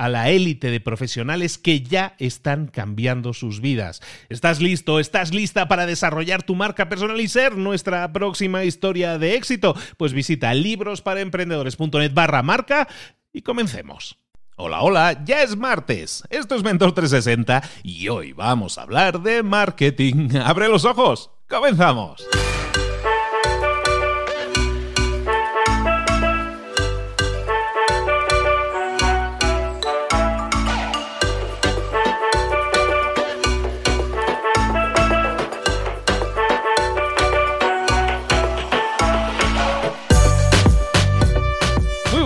a la élite de profesionales que ya están cambiando sus vidas. ¿Estás listo? ¿Estás lista para desarrollar tu marca personal y ser nuestra próxima historia de éxito? Pues visita librosparaemprendedores.net barra marca y comencemos. Hola, hola, ya es martes. Esto es Mentor 360 y hoy vamos a hablar de marketing. ¡Abre los ojos! ¡Comenzamos!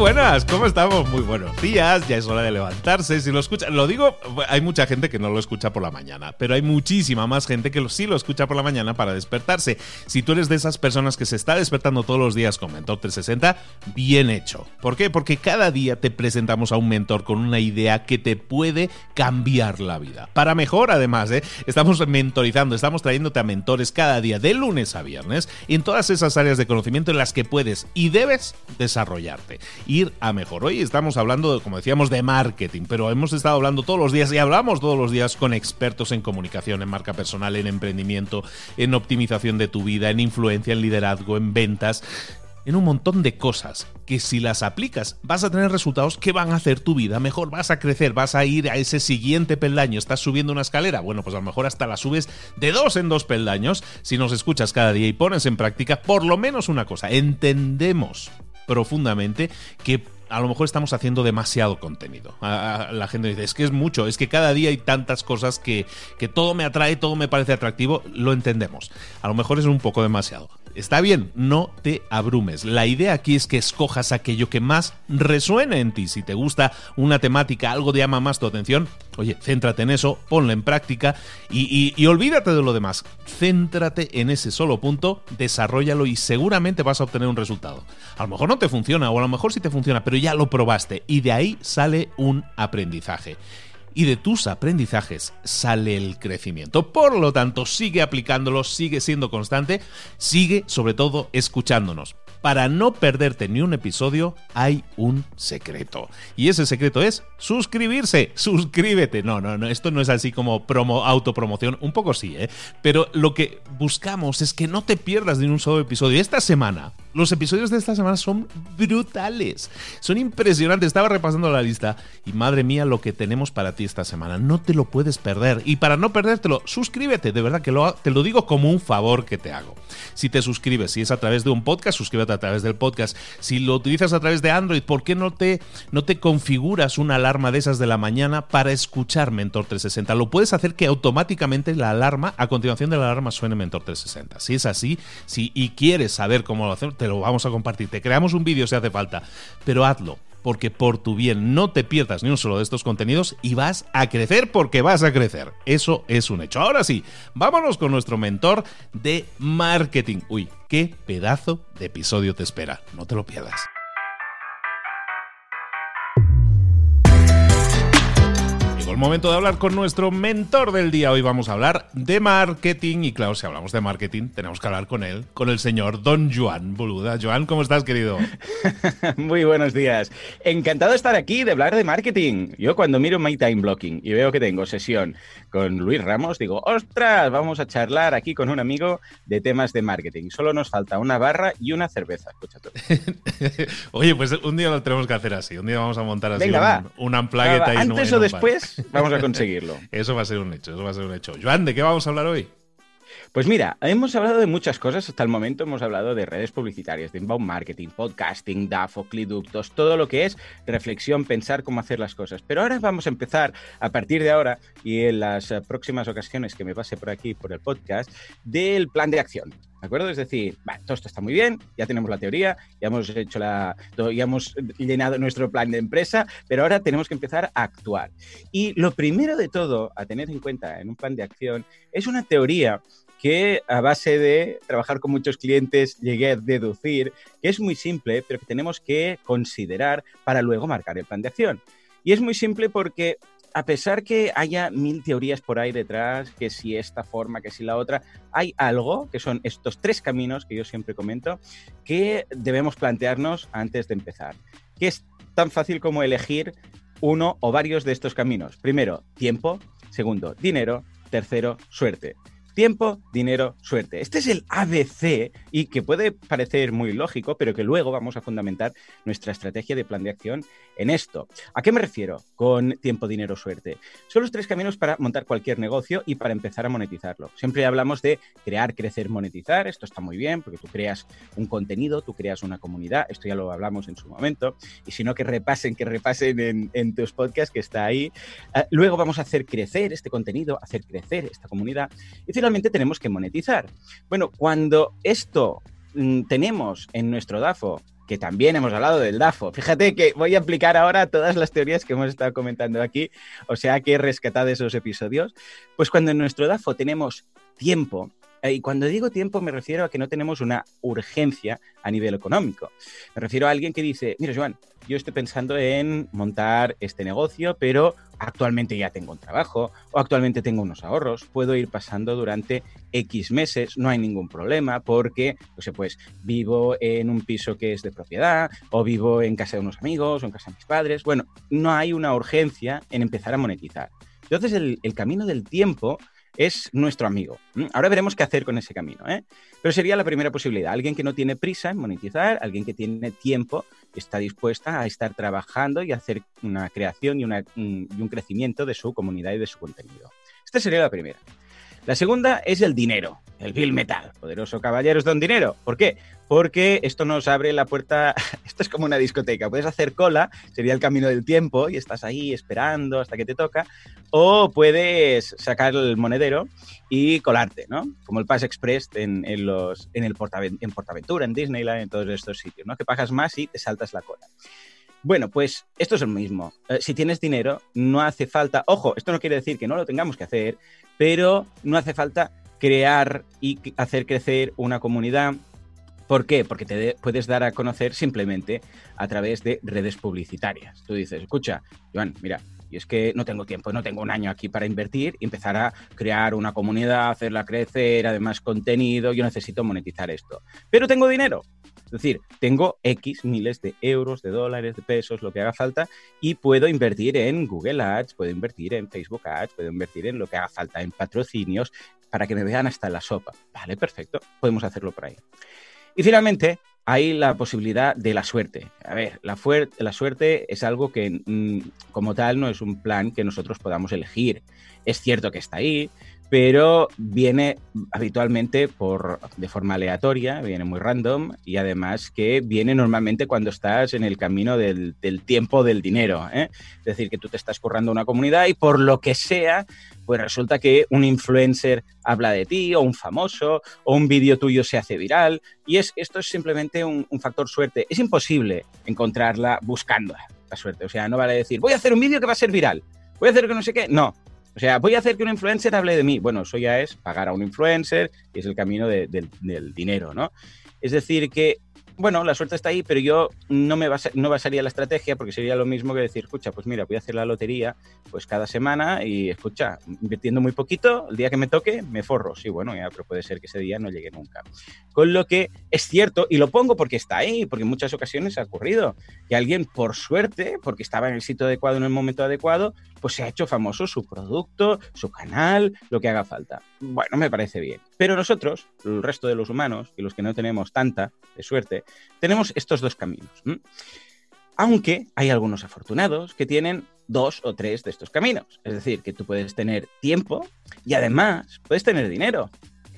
Buenas, ¿cómo estamos? Muy buenos días, ya es hora de levantarse. Si lo escuchan, lo digo, hay mucha gente que no lo escucha por la mañana, pero hay muchísima más gente que sí lo escucha por la mañana para despertarse. Si tú eres de esas personas que se está despertando todos los días con Mentor 360, bien hecho. ¿Por qué? Porque cada día te presentamos a un mentor con una idea que te puede cambiar la vida. Para mejor, además, ¿eh? estamos mentorizando, estamos trayéndote a mentores cada día, de lunes a viernes, en todas esas áreas de conocimiento en las que puedes y debes desarrollarte ir a mejor. Hoy estamos hablando, como decíamos, de marketing, pero hemos estado hablando todos los días y hablamos todos los días con expertos en comunicación, en marca personal, en emprendimiento, en optimización de tu vida, en influencia, en liderazgo, en ventas en un montón de cosas que si las aplicas vas a tener resultados que van a hacer tu vida mejor, vas a crecer, vas a ir a ese siguiente peldaño, estás subiendo una escalera, bueno, pues a lo mejor hasta la subes de dos en dos peldaños. Si nos escuchas cada día y pones en práctica por lo menos una cosa, entendemos profundamente que a lo mejor estamos haciendo demasiado contenido. la gente dice, es que es mucho, es que cada día hay tantas cosas que, que todo me atrae, todo me parece atractivo, lo entendemos. A lo mejor es un poco demasiado. Está bien, no te abrumes. La idea aquí es que escojas aquello que más resuene en ti. Si te gusta una temática, algo te llama más tu atención, oye, céntrate en eso, ponlo en práctica y, y olvídate de lo demás. Céntrate en ese solo punto, desarrollalo y seguramente vas a obtener un resultado. A lo mejor no te funciona o a lo mejor sí te funciona, pero ya lo probaste y de ahí sale un aprendizaje y de tus aprendizajes sale el crecimiento. Por lo tanto, sigue aplicándolo, sigue siendo constante, sigue sobre todo escuchándonos. Para no perderte ni un episodio hay un secreto. Y ese secreto es suscribirse. Suscríbete. No, no, no, esto no es así como promo, autopromoción. Un poco sí, ¿eh? Pero lo que buscamos es que no te pierdas ni un solo episodio. Esta semana los episodios de esta semana son brutales. Son impresionantes. Estaba repasando la lista y madre mía lo que tenemos para ti esta semana. No te lo puedes perder. Y para no perdértelo, suscríbete. De verdad que te lo digo como un favor que te hago. Si te suscribes, si es a través de un podcast, suscríbete a través del podcast. Si lo utilizas a través de Android, ¿por qué no te, no te configuras una alarma de esas de la mañana para escuchar Mentor 360? Lo puedes hacer que automáticamente la alarma, a continuación de la alarma, suene Mentor 360. Si es así, si y quieres saber cómo lo hacer, te lo vamos a compartir. Te creamos un vídeo si hace falta, pero hazlo porque por tu bien no te pierdas ni un solo de estos contenidos y vas a crecer porque vas a crecer. Eso es un hecho. Ahora sí, vámonos con nuestro mentor de marketing. Uy, qué pedazo de episodio te espera. No te lo pierdas. El momento de hablar con nuestro mentor del día. Hoy vamos a hablar de marketing y claro, si hablamos de marketing, tenemos que hablar con él, con el señor Don Joan Boluda. Joan, ¿cómo estás, querido? Muy buenos días. Encantado de estar aquí, de hablar de marketing. Yo cuando miro My Time Blocking y veo que tengo sesión con Luis Ramos, digo, ostras, vamos a charlar aquí con un amigo de temas de marketing. Solo nos falta una barra y una cerveza. Escucha tú. Oye, pues un día lo tenemos que hacer así. Un día vamos a montar así Venga, un, un. Antes o después vamos a conseguirlo. eso va a ser un hecho, eso va a ser un hecho. Joan, ¿de qué vamos a hablar hoy? Pues mira, hemos hablado de muchas cosas hasta el momento. Hemos hablado de redes publicitarias, de inbound marketing, podcasting, DAFO, cliductos, todo lo que es reflexión, pensar cómo hacer las cosas. Pero ahora vamos a empezar, a partir de ahora y en las próximas ocasiones que me pase por aquí, por el podcast, del plan de acción. ¿De acuerdo? Es decir, todo esto está muy bien, ya tenemos la teoría, ya hemos hecho la, ya hemos llenado nuestro plan de empresa, pero ahora tenemos que empezar a actuar. Y lo primero de todo a tener en cuenta en un plan de acción es una teoría que a base de trabajar con muchos clientes llegué a deducir que es muy simple, pero que tenemos que considerar para luego marcar el plan de acción. Y es muy simple porque a pesar que haya mil teorías por ahí detrás, que si esta forma, que si la otra, hay algo, que son estos tres caminos que yo siempre comento, que debemos plantearnos antes de empezar. Que es tan fácil como elegir uno o varios de estos caminos. Primero, tiempo. Segundo, dinero. Tercero, suerte. Tiempo, dinero, suerte. Este es el ABC y que puede parecer muy lógico, pero que luego vamos a fundamentar nuestra estrategia de plan de acción en esto. ¿A qué me refiero con tiempo, dinero, suerte? Son los tres caminos para montar cualquier negocio y para empezar a monetizarlo. Siempre hablamos de crear, crecer, monetizar. Esto está muy bien porque tú creas un contenido, tú creas una comunidad. Esto ya lo hablamos en su momento. Y si no, que repasen, que repasen en, tus podcasts que está ahí. Ah, luego vamos a hacer crecer este contenido, hacer crecer esta comunidad. Y tenemos que monetizar. Bueno, cuando esto mm, tenemos en nuestro DAFO, que también hemos hablado del DAFO, fíjate que voy a aplicar ahora todas las teorías que hemos estado comentando aquí, o sea que he rescatado esos episodios, pues cuando en nuestro DAFO tenemos tiempo, y cuando digo tiempo me refiero a que no tenemos una urgencia a nivel económico. Me refiero a alguien que dice, mira, Joan, yo estoy pensando en montar este negocio, pero actualmente ya tengo un trabajo o actualmente tengo unos ahorros, puedo ir pasando durante X meses, no hay ningún problema porque, pues, pues vivo en un piso que es de propiedad o vivo en casa de unos amigos o en casa de mis padres. Bueno, no hay una urgencia en empezar a monetizar. Entonces el camino del tiempo es nuestro amigo. Ahora veremos qué hacer con ese camino. ¿eh? Pero sería la primera posibilidad. Alguien que no tiene prisa en monetizar, alguien que tiene tiempo, está dispuesta a estar trabajando y hacer una creación y, y un crecimiento de su comunidad y de su contenido. Esta sería la primera. La segunda es el dinero, el Bill Metal. Poderoso caballeros don dinero. ¿Por qué? Porque esto nos abre la puerta, esto es como una discoteca, puedes hacer cola, sería el camino del tiempo y estás ahí esperando hasta que te toca, o puedes sacar el monedero y colarte, ¿no? Como el Pass Express en, los, en, el en Portaventura, en Disneyland, en todos estos sitios, ¿no? Que pagas más y te saltas la cola. Bueno, pues esto es lo mismo. Eh, si tienes dinero, no hace falta, ojo, esto no quiere decir que no lo tengamos que hacer, pero no hace falta crear y hacer crecer una comunidad. ¿Por qué? Porque te puedes dar a conocer simplemente a través de redes publicitarias. Tú dices, escucha, Iván, mira, y es que no tengo tiempo, no tengo un año aquí para invertir empezar a crear una comunidad, hacerla crecer, además contenido, yo necesito monetizar esto. Pero tengo dinero, decir, tengo X miles de euros, de dólares, de pesos, lo que haga falta, y puedo invertir en Google Ads, puedo invertir en Facebook Ads, puedo invertir en lo que haga falta, en patrocinios, para que me vean hasta la sopa. Vale, perfecto, podemos hacerlo por ahí. Y finalmente, hay la posibilidad de la suerte. A ver, la, suerte es algo que mm, como tal no es un plan que nosotros podamos elegir. Es cierto que está ahí, pero viene habitualmente por, de forma aleatoria, viene muy random y además que viene normalmente cuando estás en el camino del, tiempo del dinero. ¿eh? Es decir, que tú te estás currando una comunidad y por lo que sea, pues resulta que un influencer habla de ti o un famoso o un vídeo tuyo se hace viral y es, esto es simplemente un, un factor suerte. Es imposible encontrarla buscándola tanta suerte. O sea, no vale decir, voy a hacer un vídeo que va a ser viral, voy a hacer que no sé qué. No. O sea, voy a hacer que un influencer hable de mí. Bueno, eso ya es pagar a un influencer es el camino del dinero, ¿no? Es decir, que bueno, la suerte está ahí, pero yo no me basa, no basaría la estrategia porque sería lo mismo que decir, escucha, pues mira, voy a hacer la lotería pues cada semana y escucha, invirtiendo muy poquito, el día que me toque me forro. Sí, bueno, ya, pero puede ser que ese día no llegue nunca. Con lo que es cierto, y lo pongo porque está ahí, porque en muchas ocasiones ha ocurrido, que alguien por suerte, porque estaba en el sitio adecuado en el momento adecuado, pues se ha hecho famoso su producto, su canal, lo que haga falta. Bueno, me parece bien. Pero nosotros, el resto de los humanos, y los que no tenemos tanta de suerte, tenemos estos dos caminos. Aunque hay algunos afortunados que tienen dos o tres de estos caminos. Es decir, que tú puedes tener tiempo y además puedes tener dinero.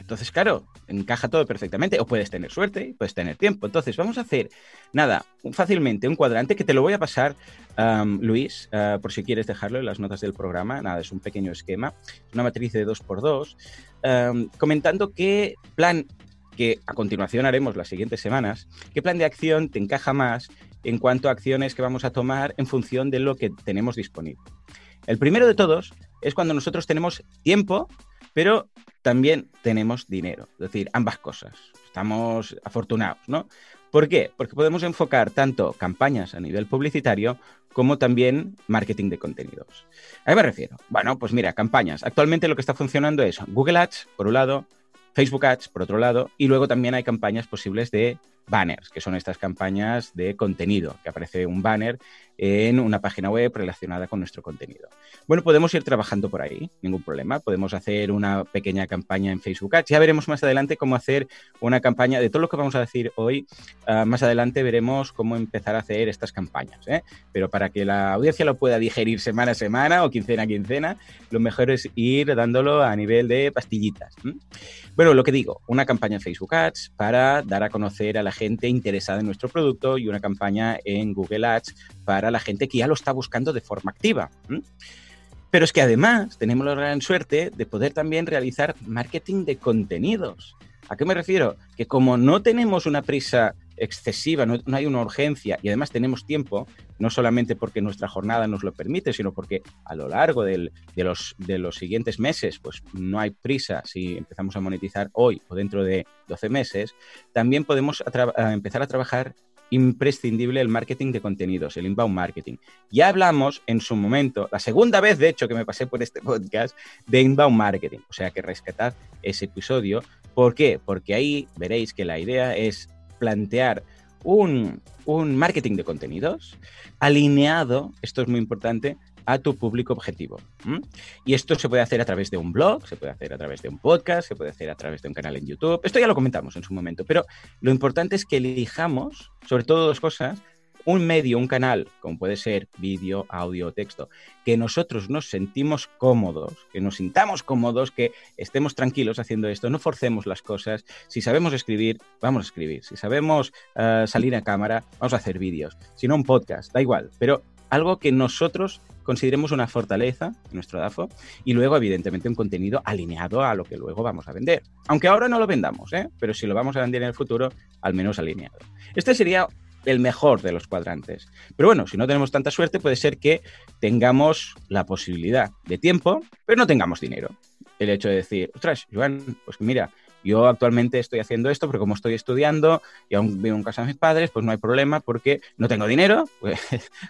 Entonces, claro, encaja todo perfectamente. O puedes tener suerte puedes tener tiempo. Entonces, vamos a hacer, nada, fácilmente un cuadrante que te lo voy a pasar, Luis, ah, por si quieres dejarlo en las notas del programa. Nada, es un pequeño esquema, una matriz de 2x2, comentando qué plan que a continuación haremos las siguientes semanas, qué plan de acción te encaja más en cuanto a acciones que vamos a tomar en función de lo que tenemos disponible. El primero de todos es cuando nosotros tenemos tiempo pero también tenemos dinero, es decir, ambas cosas. Estamos afortunados, ¿no? ¿Por qué? Porque podemos enfocar tanto campañas a nivel publicitario como también marketing de contenidos. ¿A qué me refiero? Bueno, pues mira, campañas. Actualmente lo que está funcionando es Google Ads, por un lado, Facebook Ads, por otro lado, y luego también hay campañas posibles de banners, que son estas campañas de contenido, que aparece un banner en una página web relacionada con nuestro contenido. Bueno, podemos ir trabajando por ahí, ningún problema. Podemos hacer una pequeña campaña en Facebook Ads. Ya veremos más adelante cómo hacer una campaña de todo lo que vamos a decir hoy. Ah, más adelante veremos cómo empezar a hacer estas campañas. ¿eh? Pero para que la audiencia lo pueda digerir semana a semana o quincena a quincena, lo mejor es ir dándolo a nivel de pastillitas. Bueno, lo que digo, una campaña en Facebook Ads para dar a conocer a la gente interesada en nuestro producto y una campaña en Google Ads para la gente que ya lo está buscando de forma activa. Pero es que además tenemos la gran suerte de poder también realizar marketing de contenidos. ¿A qué me refiero? Que como no tenemos una prisa excesiva, no, hay una urgencia y además tenemos tiempo, no solamente porque nuestra jornada nos lo permite, sino porque a lo largo de, los, siguientes meses, pues no hay prisa si empezamos a monetizar hoy o dentro de 12 meses, también podemos empezar a trabajar imprescindible el marketing de contenidos, el inbound marketing. Ya hablamos en su momento, la segunda vez de hecho que me pasé por este podcast, de inbound marketing. O sea que rescatad ese episodio. ¿Por qué? Porque ahí veréis que la idea es plantear un, un marketing de contenidos alineado, esto es muy importante, a tu público objetivo. Y esto se puede hacer a través de un blog, se puede hacer a través de un podcast, se puede hacer a través de un canal en YouTube. Esto ya lo comentamos en su momento, pero lo importante es que elijamos, sobre todo dos cosas, un medio, un canal, como puede ser vídeo, audio, texto, que nosotros nos sentimos cómodos, que nos sintamos cómodos, que estemos tranquilos haciendo esto, no forcemos las cosas. Si sabemos escribir, vamos a escribir. Si sabemos eh, salir a cámara, vamos a hacer vídeos. Si no, un podcast, da igual, pero algo que nosotros consideremos una fortaleza en nuestro DAFO y luego, evidentemente, un contenido alineado a lo que luego vamos a vender. Aunque ahora no lo vendamos, ¿eh? pero si lo vamos a vender en el futuro, al menos alineado. Este sería el mejor de los cuadrantes. Pero bueno, si no tenemos tanta suerte, puede ser que tengamos la posibilidad de tiempo, pero no tengamos dinero. El hecho de decir, ostras, Joan, pues mira, yo actualmente estoy haciendo esto, pero como estoy estudiando y aún vivo en casa de mis padres, pues no hay problema porque no tengo dinero, pues,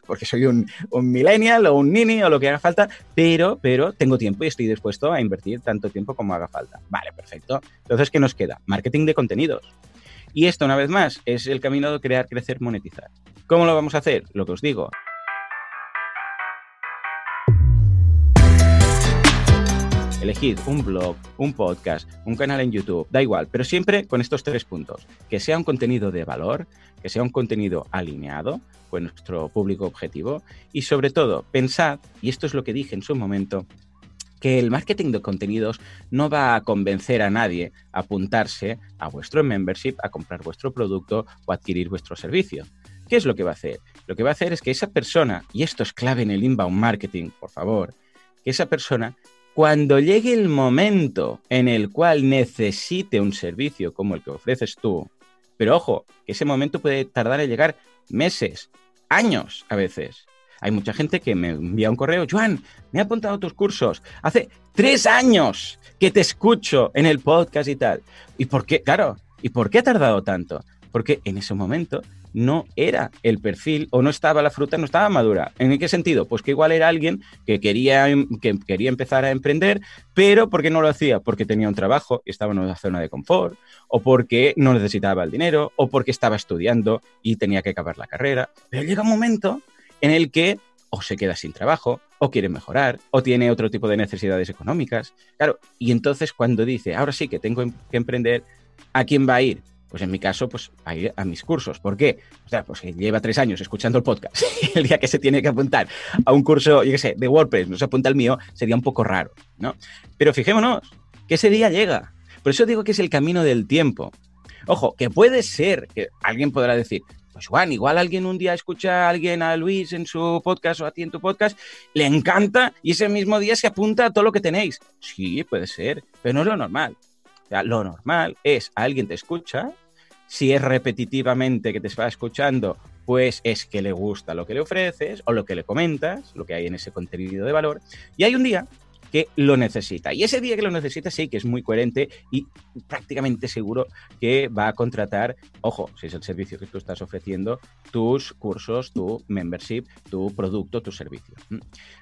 porque soy un, millennial o un nini o lo que haga falta, pero, pero tengo tiempo y estoy dispuesto a invertir tanto tiempo como haga falta. Vale, perfecto. Entonces, ¿qué nos queda? Marketing de contenidos. Y esto, una vez más, es el camino de crear, crecer, monetizar. ¿Cómo lo vamos a hacer? Lo que os digo. Elegid un blog, un podcast, un canal en YouTube, da igual, pero siempre con estos tres puntos. Que sea un contenido de valor, que sea un contenido alineado con nuestro público objetivo y sobre todo pensad, y esto es lo que dije en su momento, que el marketing de contenidos no va a convencer a nadie a apuntarse a vuestro membership, a comprar vuestro producto o adquirir vuestro servicio. ¿Qué es lo que va a hacer? Lo que va a hacer es que esa persona, y esto es clave en el inbound marketing, por favor, que esa persona, cuando llegue el momento en el cual necesite un servicio como el que ofreces tú, pero ojo, que ese momento puede tardar en llegar meses, años a veces, Hay mucha gente que me envía un correo, Juan, me ha apuntado tus cursos. Hace tres años que te escucho en el podcast y tal. ¿Y por qué? Claro, ¿y por qué ha tardado tanto? Porque en ese momento no era el perfil o no estaba la fruta, no estaba madura. ¿En qué sentido? Pues que igual era alguien que quería, que quería empezar a emprender, pero ¿por qué no lo hacía? Porque tenía un trabajo y estaba en una zona de confort, o porque no necesitaba el dinero, o porque estaba estudiando y tenía que acabar la carrera. Pero llega un momento en el que o se queda sin trabajo, o quiere mejorar, o tiene otro tipo de necesidades económicas. Claro, y entonces cuando dice, ahora sí que tengo que emprender, ¿a quién va a ir? Pues en mi caso, pues a ir a mis cursos. ¿Por qué? O sea, pues que lleva tres años escuchando el podcast. el día que se tiene que apuntar a un curso, yo qué sé, de WordPress, no se apunta al mío, sería un poco raro, ¿no? Pero fijémonos que ese día llega. Por eso digo que es el camino del tiempo. Ojo, que puede ser que alguien podrá decir, pues Juan, igual alguien un día escucha a alguien, a Luis en su podcast o a ti en tu podcast, le encanta y ese mismo día se apunta a todo lo que tenéis. Sí, puede ser, pero no es lo normal lo normal es alguien te escucha, si es repetitivamente que te va escuchando, pues es que le gusta lo que le ofreces o lo que le comentas, lo que hay en ese contenido de valor, y hay un día que lo necesita. Y ese día que lo necesita sí que es muy coherente y prácticamente seguro que va a contratar, ojo, si es el servicio que tú estás ofreciendo, tus cursos, tu membership, tu producto, tu servicio. Mm.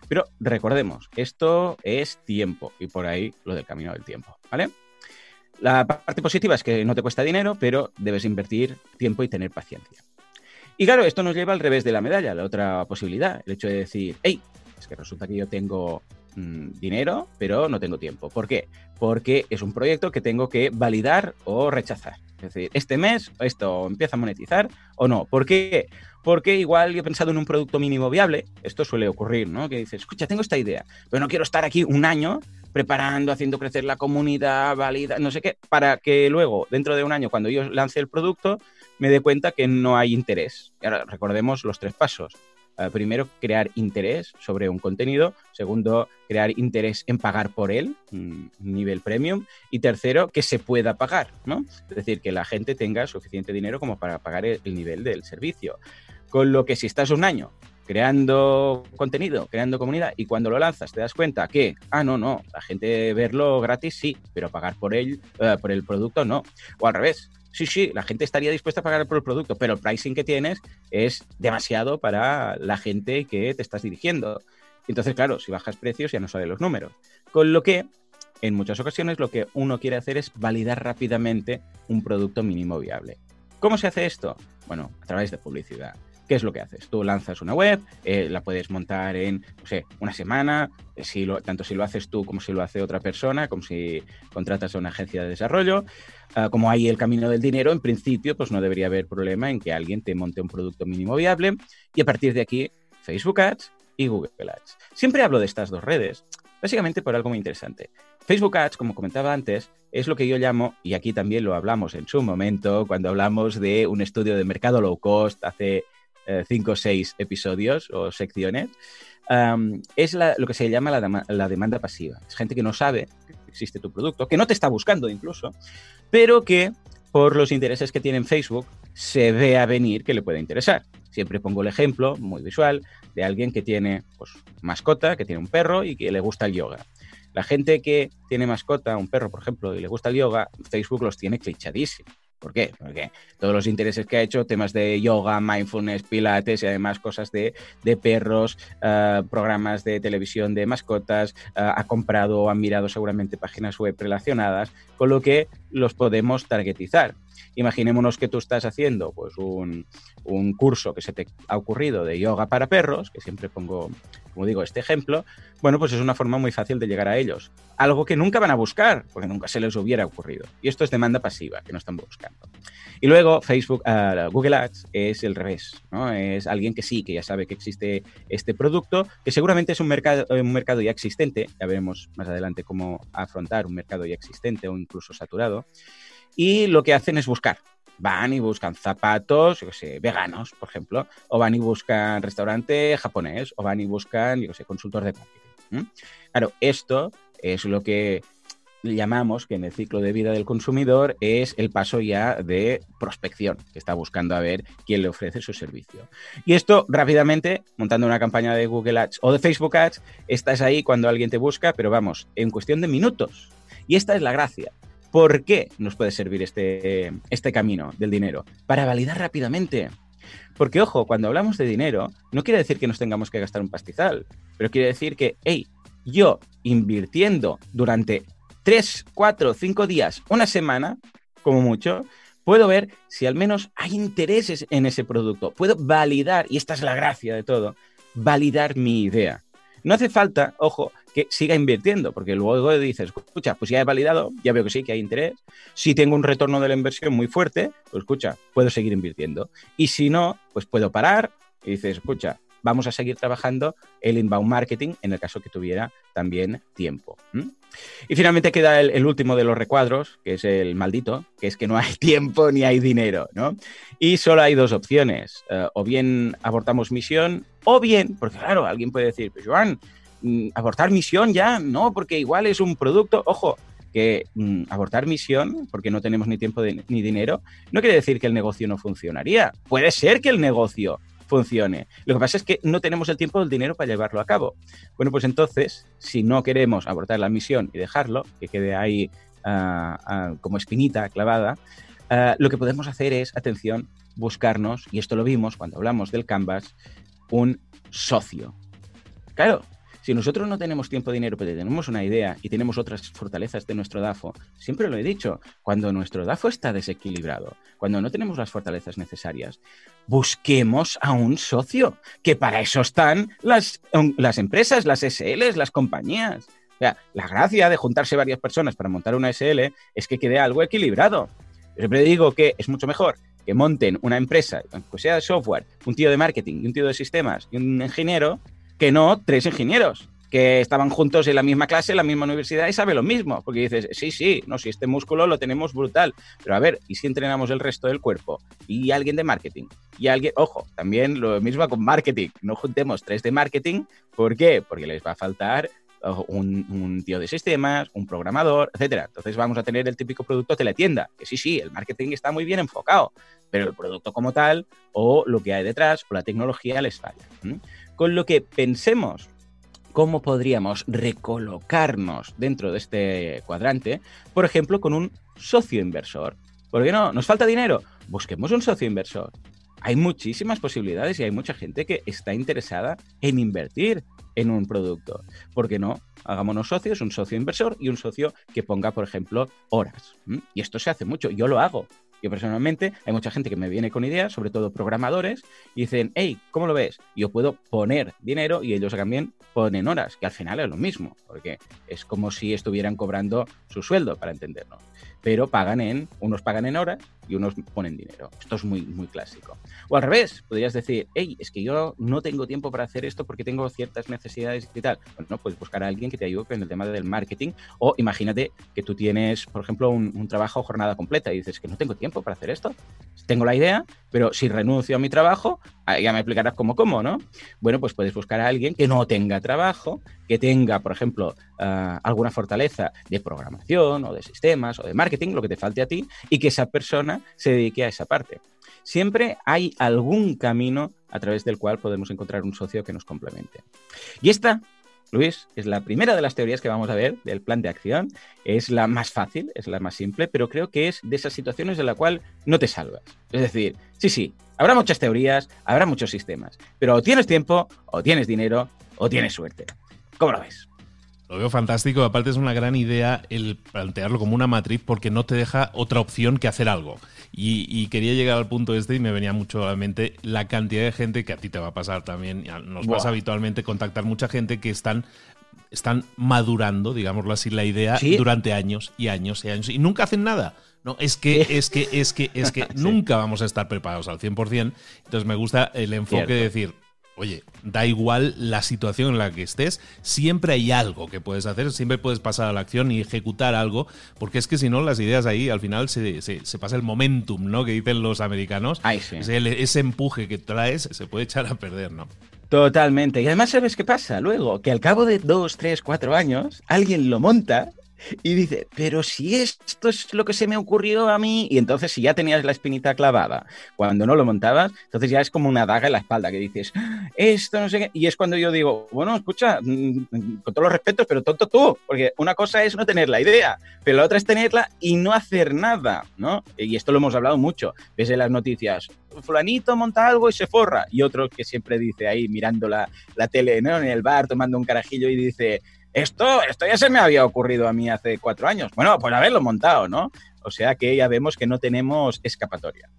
Pero recordemos, esto es tiempo y por ahí lo del camino del tiempo, ¿vale? La parte positiva es que no te cuesta dinero, pero debes invertir tiempo y tener paciencia. Y claro, esto nos lleva al revés de la medalla, la otra posibilidad, el hecho de decir, hey, es que resulta que yo tengo mm, dinero, pero no tengo tiempo. ¿Por qué? Porque es un proyecto que tengo que validar o rechazar. Es decir, este mes esto empieza a monetizar o no. ¿Por qué? Porque igual yo he pensado en un producto mínimo viable, esto suele ocurrir, ¿no? Que dices, escucha, tengo esta idea, pero no quiero estar aquí un año preparando, haciendo crecer la comunidad, valida, no sé qué, para que luego, dentro de un año, cuando yo lance el producto, me dé cuenta que no hay interés. Y ahora recordemos los tres pasos. Eh, primero, crear interés sobre un contenido. Segundo, crear interés en pagar por él, un nivel premium. Y tercero, que se pueda pagar, ¿no? Es decir, que la gente tenga suficiente dinero como para pagar el nivel del servicio. Con lo que si estás un año creando contenido, creando comunidad, y cuando lo lanzas te das cuenta que, ah, no, no, la gente verlo gratis sí, pero pagar por él, eh, por el producto no. O al revés, sí, sí, la gente estaría dispuesta a pagar por el producto, pero el pricing que tienes es demasiado para la gente que te estás dirigiendo. Entonces, claro, si bajas precios ya no salen los números. Con lo que, en muchas ocasiones, lo que uno quiere hacer es validar rápidamente un producto mínimo viable. ¿Cómo se hace esto? Bueno, a través de publicidad. ¿Qué es lo que haces? Tú lanzas una web, eh, la puedes montar en, no sé, una semana, eh, tanto si lo haces tú como si lo hace otra persona, como si contratas a una agencia de desarrollo. Ah, como hay el camino del dinero, en principio, pues no debería haber problema en que alguien te monte un producto mínimo viable y a partir de aquí, Facebook Ads y Google Ads. Siempre hablo de estas dos redes, básicamente por algo muy interesante. Facebook Ads, como comentaba antes, es lo que yo llamo, y aquí también lo hablamos en su momento, cuando hablamos de un estudio de mercado low cost hace eh, cinco o seis episodios o secciones, es lo que se llama la, demanda pasiva. Es gente que no sabe que existe tu producto, que no te está buscando incluso, pero que por los intereses que tiene en Facebook se ve a venir que le puede interesar. Siempre pongo el ejemplo muy visual de alguien que tiene pues, mascota, que tiene un perro y que le gusta el yoga. La gente que tiene mascota, un perro, por ejemplo, y le gusta el yoga, Facebook los tiene clichadísimos. ¿Por qué? Porque todos los intereses que ha hecho, temas de yoga, mindfulness, pilates y además cosas de, perros, eh, programas de televisión de mascotas, eh, ha comprado o ha mirado seguramente páginas web relacionadas, con lo que los podemos targetizar. Imaginémonos que tú estás haciendo pues, un, curso que se te ha ocurrido de yoga para perros, que siempre pongo, como digo, este ejemplo. Bueno, pues es una forma muy fácil de llegar a ellos. Algo que nunca van a buscar, porque nunca se les hubiera ocurrido. Y esto es demanda pasiva, que no están buscando. Y luego Facebook, uh, Google Ads es el revés, ¿no? Es alguien que sí, que ya sabe que existe este producto, que seguramente es un mercado, un mercado ya existente, ya veremos más adelante cómo afrontar un mercado ya existente o incluso saturado y lo que hacen es buscar. Van y buscan zapatos, yo sé, veganos, por ejemplo, o van y buscan restaurante japonés, o van y buscan, yo sé, consultor de marketing. Claro, esto es lo que llamamos que en el ciclo de vida del consumidor es el paso ya de prospección, que está buscando a ver quién le ofrece su servicio. Y esto rápidamente, montando una campaña de Google Ads o de Facebook Ads, estás ahí cuando alguien te busca, pero vamos, en cuestión de minutos. Y esta es la gracia. ¿Por qué nos puede servir este, este camino del dinero? Para validar rápidamente. Porque, ojo, cuando hablamos de dinero, no quiere decir que nos tengamos que gastar un pastizal, pero quiere decir que, hey, yo invirtiendo durante 3, 4, 5 días, una semana, como mucho, puedo ver si al menos hay intereses en ese producto. Puedo validar, y esta es la gracia de todo, validar mi idea. No hace falta, ojo, que siga invirtiendo, porque luego dices, escucha, pues ya he validado, ya veo que sí, que hay interés. Si tengo un retorno de la inversión muy fuerte, pues escucha, puedo seguir invirtiendo. Y si no, pues puedo parar y dices, escucha, vamos a seguir trabajando el inbound marketing en el caso que tuviera también tiempo. Y finalmente queda el, último de los recuadros, que es el maldito, que es que no hay tiempo ni hay dinero, ¿no? Y solo hay dos opciones, eh, o bien abortamos misión, o bien, porque claro, alguien puede decir, pues Joan, Mm, abortar misión ya, no, porque igual es un producto, ojo, que mm, abortar misión, porque no tenemos ni tiempo ni dinero, no quiere decir que el negocio no funcionaría. Puede ser que el negocio funcione. Lo que pasa es que no tenemos el tiempo o el dinero para llevarlo a cabo. Bueno, pues entonces, si no queremos abortar la misión y dejarlo, que quede ahí ah, ah, como espinita clavada, ah, lo que podemos hacer es, atención, buscarnos, y esto lo vimos cuando hablamos del Canvas, un socio. Claro, si nosotros no tenemos tiempo, dinero, pero tenemos una idea y tenemos otras fortalezas de nuestro DAFO, siempre lo he dicho, cuando nuestro DAFO está desequilibrado, cuando no tenemos las fortalezas necesarias, busquemos a un socio, que para eso están las, las empresas, las SLs, las compañías. O sea, la gracia de juntarse varias personas para montar una SL es que quede algo equilibrado. Yo siempre digo que es mucho mejor que monten una empresa, que sea de software, un tío de marketing y un tío de sistemas y un ingeniero, que no tres ingenieros que estaban juntos en la misma clase, en la misma universidad y saben lo mismo. Porque dices, sí, sí, no, si este músculo lo tenemos brutal. Pero a ver, ¿y si entrenamos el resto del cuerpo? Y alguien de marketing. Y alguien, ojo, también lo mismo con marketing. No juntemos tres de marketing. ¿Por qué? Porque les va a faltar un, un, tío de sistemas, un programador, etcétera. Entonces vamos a tener el típico producto teletienda, que sí, sí, el marketing está muy bien enfocado, pero el producto como tal, o lo que hay detrás, o la tecnología les falla. Con lo que pensemos cómo podríamos recolocarnos dentro de este cuadrante, por ejemplo, con un socio inversor. ¿Por qué no? ¿Nos falta dinero? Busquemos un socio inversor. Hay muchísimas posibilidades y hay mucha gente que está interesada en invertir en un producto. ¿Por qué no? Hagámonos socios, un socio inversor y un socio que ponga, por ejemplo, horas. Y esto se hace mucho, yo lo hago. Yo personalmente, hay mucha gente que me viene con ideas, sobre todo programadores, y dicen, hey, ¿cómo lo ves? Yo puedo poner dinero y ellos también ponen horas, que al final es lo mismo, porque es como si estuvieran cobrando su sueldo, para entenderlo. Pero pagan en, unos pagan en horas y unos ponen dinero. Esto es muy, muy clásico. O al revés, podrías decir, hey, es que yo no tengo tiempo para hacer esto porque tengo ciertas necesidades y tal. Bueno, puedes buscar a alguien que te ayude con el tema del marketing. O imagínate que tú tienes, por ejemplo, un, un trabajo jornada completa y dices que no tengo tiempo para hacer esto. Tengo la idea, pero si renuncio a mi trabajo, ya me explicarás cómo, cómo, ¿no? Bueno, pues puedes buscar a alguien que no tenga trabajo, que tenga, por ejemplo, ah, alguna fortaleza de programación o de sistemas o de marketing, lo que te falte a ti, y que esa persona se dedique a esa parte. Siempre hay algún camino a través del cual podemos encontrar un socio que nos complemente. Y esta Luis, es la primera de las teorías que vamos a ver del plan de acción. Es la más fácil, es la más simple, pero creo que es de esas situaciones en la cual no te salvas. Es decir, sí, sí, habrá muchas teorías, habrá muchos sistemas, pero o tienes tiempo, o tienes dinero, o tienes suerte. ¿Cómo lo ves? Lo veo fantástico, aparte es una gran idea el plantearlo como una matriz porque no te deja otra opción que hacer algo. Y, quería llegar al punto este y me venía mucho a la mente la cantidad de gente que a ti te va a pasar también, nos pasa habitualmente contactar mucha gente que están están madurando, digámoslo así, la idea durante años y años y años y nunca hacen nada. No, es que, es que, es que, es que nunca vamos a estar preparados al 100%. Entonces me gusta el enfoque de decir, oye, da igual la situación en la que estés, siempre hay algo que puedes hacer, siempre puedes pasar a la acción y ejecutar algo, porque es que si no, las ideas ahí al final se, pasa el momentum, ¿no? Que dicen los americanos. ese, empuje que traes se puede echar a perder, ¿no? Totalmente. Y además, ¿sabes qué pasa? Luego, que al cabo de dos, tres, cuatro años, alguien lo monta y dice, pero si esto es lo que se me ocurrió a mí, y entonces si ya tenías la espinita clavada cuando no lo montabas, entonces ya es como una daga en la espalda que dices, esto no sé qué, y es cuando yo digo, bueno, escucha, mm, con todos los respetos, pero tonto tú, porque una cosa es no tener la idea, pero la otra es tenerla y no hacer nada, ¿no? Y esto lo hemos hablado mucho, ves en las noticias, fulanito monta algo y se forra, y otro que siempre dice ahí mirando la, la tele, ¿no? En el bar tomando un carajillo y dice, esto, esto ya se me había ocurrido a mí hace cuatro años. Bueno, pues haberlo montado, ¿no? O sea que ya vemos que no tenemos escapatoria.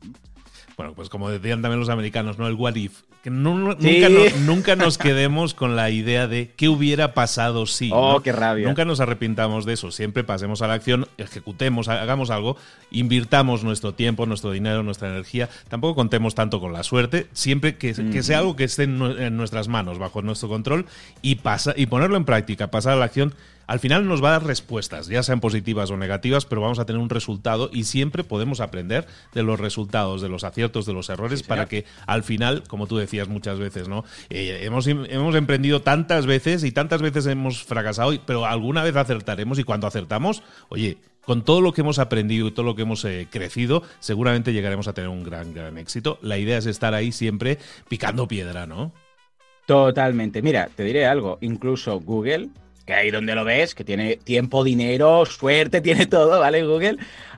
Bueno, pues como decían también los americanos, ¿no? El what if. Que nunca, nos quedemos con la idea de qué hubiera pasado si. Oh, qué rabia. Nunca nos arrepintamos de eso. Siempre pasemos a la acción, ejecutemos, hagamos algo, invirtamos nuestro tiempo, nuestro dinero, nuestra energía. Tampoco contemos tanto con la suerte. Siempre que, sea algo que esté en, nuestras manos, bajo nuestro control, y, pasa, y ponerlo en práctica, pasar a la acción al final nos va a dar respuestas, ya sean positivas o negativas, pero vamos a tener un resultado y siempre podemos aprender de los resultados, de los aciertos, de los errores, para que al final, como tú decías muchas veces, ¿no? Eh, hemos, hemos emprendido tantas veces y tantas veces hemos fracasado, pero alguna vez acertaremos y cuando acertamos, oye, con todo lo que hemos aprendido y todo lo que hemos eh, crecido, seguramente llegaremos a tener un gran, gran éxito. La idea es estar ahí siempre picando piedra, ¿no? Totalmente. Mira, te diré algo. Incluso Google que ahí donde lo ves, que tiene tiempo, dinero, suerte, tiene todo, ¿vale? Google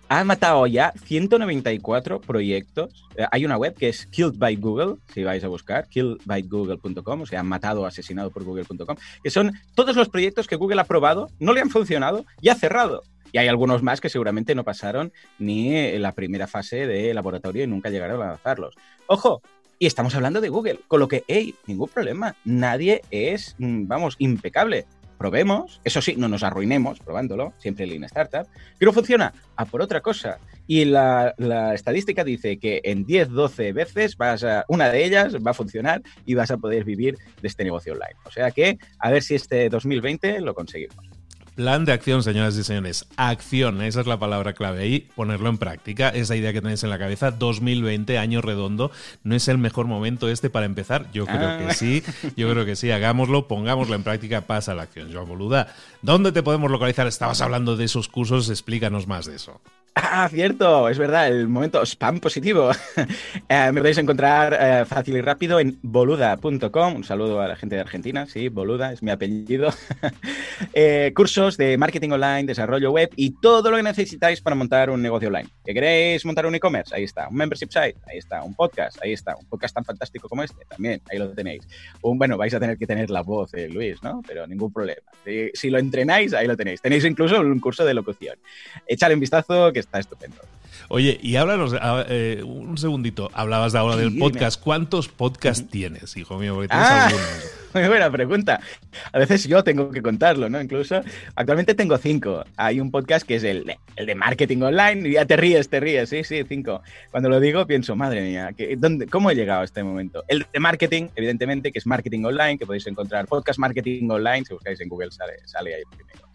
ha matado ya 194 proyectos. Eh, hay una web que es Killed by Google, si vais a buscar, killedbygoogle.com, o sea, matado, asesinado por google.com, que son todos los proyectos que Google ha probado, no le han funcionado y ha cerrado. Y hay algunos más que seguramente no pasaron ni la primera fase de laboratorio y nunca llegaron a lanzarlos. Ojo, y estamos hablando de Google, con lo que, hey, ningún problema, nadie es, mm, vamos, impecable probemos, eso sí, no nos arruinemos probándolo, siempre Lean Startup, pero funciona a por otra cosa. Y la, estadística dice que en 10, 12 veces vas a, una de ellas va a funcionar y vas a poder vivir de este negocio online. O sea que a ver si este 2020 lo conseguimos. Plan de acción, señoras y señores. Acción, esa es la palabra clave ahí, ponerlo en práctica. Esa idea que tenéis en la cabeza, 2020, año redondo, ¿no es el mejor momento este para empezar? Yo creo que ah. sí, yo creo que sí. Hagámoslo, pongámoslo en práctica, pasa la acción. Joan Boluda, ¿dónde te podemos localizar? Estabas hablando de esos cursos, explícanos más de eso. Ah, cierto, es verdad, el momento spam positivo. Eh, me podéis encontrar eh, fácil y rápido en boluda.com. Un saludo a la gente de Argentina, sí, boluda es mi apellido. Eh, cursos de marketing online, desarrollo web y todo lo que necesitáis para montar un negocio online. ¿Que queréis montar un e-commerce? Ahí está. Un membership site, ahí está. Un podcast, ahí está. Un podcast tan fantástico como este, también, ahí lo tenéis. Un, bueno, vais a tener que tener la voz, Luis, ¿no? Pero ningún problema. Si, si, lo entrenáis, ahí lo tenéis. Tenéis incluso un curso de locución. Echale un vistazo que está estupendo. Oye, y háblanos, eh, un segundito, hablabas de ahora del podcast. ¿Cuántos podcasts tienes, hijo mío? Porque tienes ah, Muy buena pregunta. A veces yo tengo que contarlo, ¿no? Incluso, actualmente tengo cinco. Hay un podcast que es el de, el de marketing online y ya te ríes, te ríes, sí, sí, cinco. Cuando lo digo pienso, madre mía, ¿dónde, ¿cómo he llegado a este momento? El de marketing, evidentemente, que es marketing online, que podéis encontrar podcast marketing online, si buscáis en Google sale, sale ahí primero.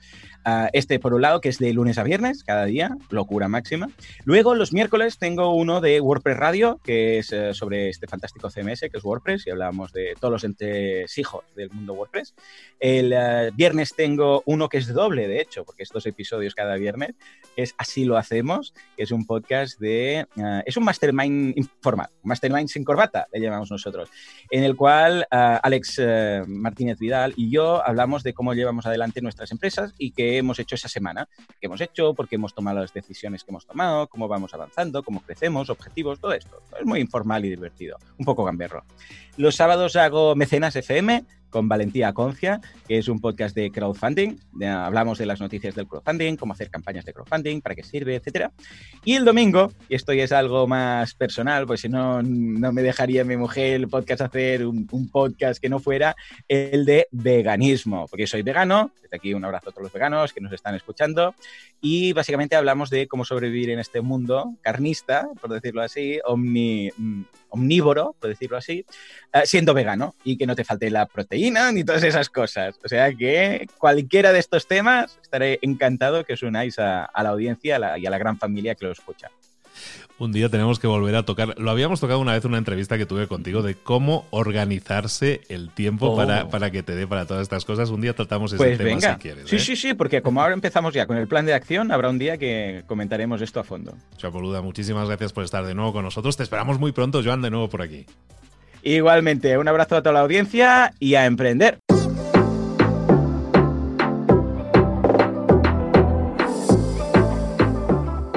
Este, por un lado, que es de lunes a viernes, cada día, locura máxima. Luego, los miércoles, tengo uno de WordPress Radio, que es eh, sobre este fantástico CMS, que es WordPress, y hablamos de todos los entresijos del mundo WordPress. El eh, viernes tengo uno que es doble, de hecho, porque estos episodios cada viernes, es Así lo hacemos, que es un podcast de... Ah, es un mastermind informal, mastermind sin corbata, le llamamos nosotros, en el cual Alex eh, Martínez Vidal y yo hablamos de cómo llevamos adelante nuestras empresas y que hemos hecho esa semana, qué hemos hecho, por qué hemos tomado las decisiones que hemos tomado, cómo vamos avanzando, cómo crecemos, objetivos, todo esto. Es muy informal y divertido, un poco gamberro. Los sábados hago Mecenas FM, con Valentía Concia, que es un podcast de crowdfunding. hablamos de las noticias del crowdfunding, cómo hacer campañas de crowdfunding, para qué sirve, etcétera. Y el domingo, y esto ya es algo más personal, pues si no, no me dejaría mi mujer el podcast hacer un, podcast que no fuera el de veganismo, porque soy vegano. Desde aquí un abrazo a todos los veganos que nos están escuchando. Y básicamente hablamos de cómo sobrevivir en este mundo carnista, por decirlo así, omni, omnívoro, por decirlo así, eh, siendo vegano y que no te falte la proteína ni todas esas cosas. O sea que cualquiera de estos temas estaré encantado que os unáis a, la audiencia y a la gran familia que lo escucha. Un día tenemos que volver a tocar. Lo habíamos tocado una vez en una entrevista que tuve contigo de cómo organizarse el tiempo Oh. para, para que te dé para todas estas cosas. Un día tratamos ese Pues tema venga. si quieres. sí, ¿eh? sí, sí, porque como ahora empezamos ya con el plan de acción, habrá un día que comentaremos esto a fondo. Chapoluda, muchísimas gracias por estar de nuevo con nosotros. Te esperamos muy pronto, Joan, de nuevo por aquí. Igualmente, un abrazo a toda la audiencia y a emprender.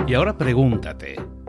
Y ahora pregúntate,